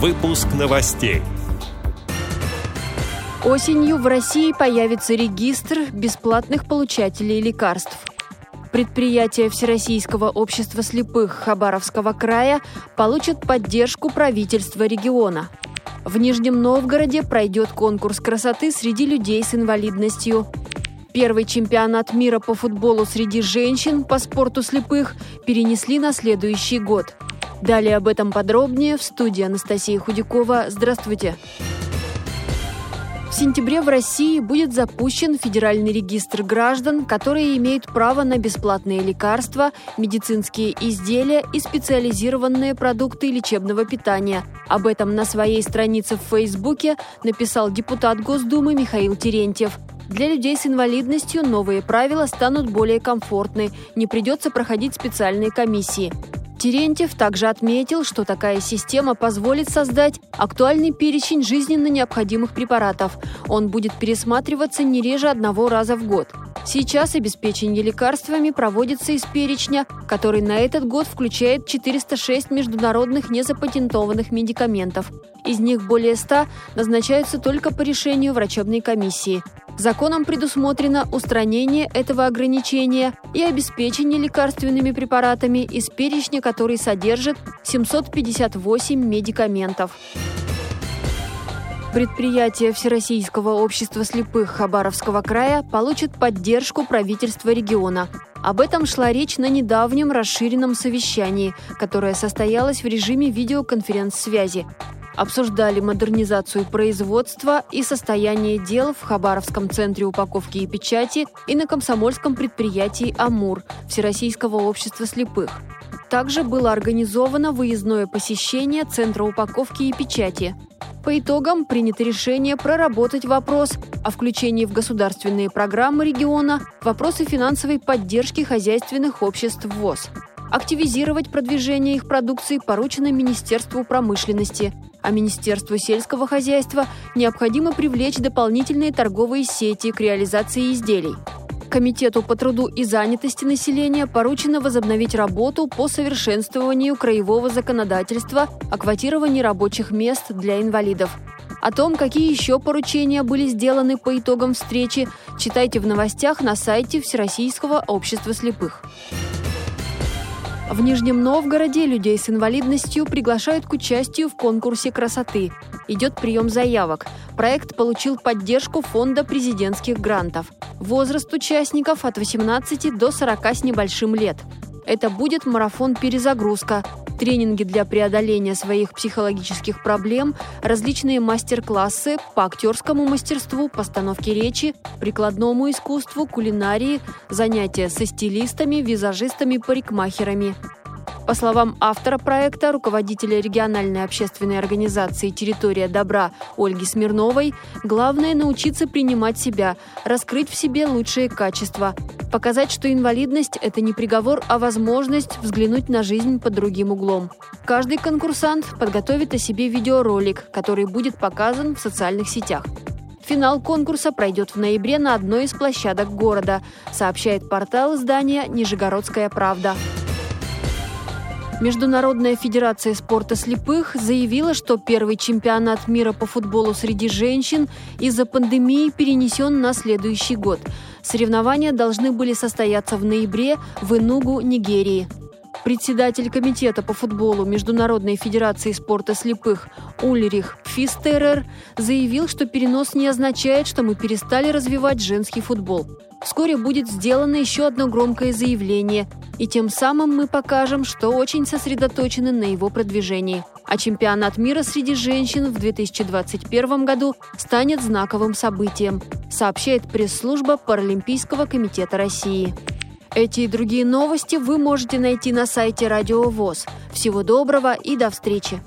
Выпуск новостей. Осенью в России появится регистр бесплатных получателей лекарств. Предприятия Всероссийского общества слепых Хабаровского края получат поддержку правительства региона. В Нижнем Новгороде пройдет конкурс красоты среди людей с инвалидностью. Первый чемпионат мира по футболу среди женщин по спорту слепых перенесли на следующий год. Далее об этом подробнее в студии Анастасия Худякова. Здравствуйте! В сентябре в России будет запущен федеральный регистр граждан, которые имеют право на бесплатные лекарства, медицинские изделия и специализированные продукты лечебного питания. Об этом на своей странице в Фейсбуке написал депутат Госдумы Михаил Терентьев. Для людей с инвалидностью новые правила станут более комфортны, не придется проходить специальные комиссии. Терентьев также отметил, что такая система позволит создать актуальный перечень жизненно необходимых препаратов. Он будет пересматриваться не реже одного раза в год. Сейчас обеспечение лекарствами проводится из перечня, который на этот год включает 406 международных незапатентованных медикаментов. Из них более 100 назначаются только по решению врачебной комиссии. Законом предусмотрено устранение этого ограничения и обеспечение лекарственными препаратами из перечня, который содержит 758 медикаментов. Предприятия Всероссийского общества слепых Хабаровского края получат поддержку правительства региона. Об этом шла речь на недавнем расширенном совещании, которое состоялось в режиме видеоконференц-связи обсуждали модернизацию производства и состояние дел в Хабаровском центре упаковки и печати и на комсомольском предприятии «Амур» Всероссийского общества слепых. Также было организовано выездное посещение Центра упаковки и печати. По итогам принято решение проработать вопрос о включении в государственные программы региона вопросы финансовой поддержки хозяйственных обществ ВОЗ. Активизировать продвижение их продукции поручено Министерству промышленности, а Министерству сельского хозяйства необходимо привлечь дополнительные торговые сети к реализации изделий. Комитету по труду и занятости населения поручено возобновить работу по совершенствованию краевого законодательства о квотировании рабочих мест для инвалидов. О том, какие еще поручения были сделаны по итогам встречи, читайте в новостях на сайте Всероссийского общества слепых. В Нижнем Новгороде людей с инвалидностью приглашают к участию в конкурсе красоты. Идет прием заявок. Проект получил поддержку Фонда президентских грантов. Возраст участников от 18 до 40 с небольшим лет. Это будет марафон «Перезагрузка», тренинги для преодоления своих психологических проблем, различные мастер-классы по актерскому мастерству, постановке речи, прикладному искусству, кулинарии, занятия со стилистами, визажистами, парикмахерами. По словам автора проекта, руководителя региональной общественной организации «Территория добра» Ольги Смирновой, главное – научиться принимать себя, раскрыть в себе лучшие качества, показать, что инвалидность – это не приговор, а возможность взглянуть на жизнь под другим углом. Каждый конкурсант подготовит о себе видеоролик, который будет показан в социальных сетях. Финал конкурса пройдет в ноябре на одной из площадок города, сообщает портал издания «Нижегородская правда». Международная федерация спорта слепых заявила, что первый чемпионат мира по футболу среди женщин из-за пандемии перенесен на следующий год. Соревнования должны были состояться в ноябре в Инугу, Нигерии. Председатель комитета по футболу Международной федерации спорта слепых Ульрих Фистерер заявил, что перенос не означает, что мы перестали развивать женский футбол. Вскоре будет сделано еще одно громкое заявление, и тем самым мы покажем, что очень сосредоточены на его продвижении. А чемпионат мира среди женщин в 2021 году станет знаковым событием, сообщает пресс-служба Паралимпийского комитета России. Эти и другие новости вы можете найти на сайте Радио ВОЗ. Всего доброго и до встречи!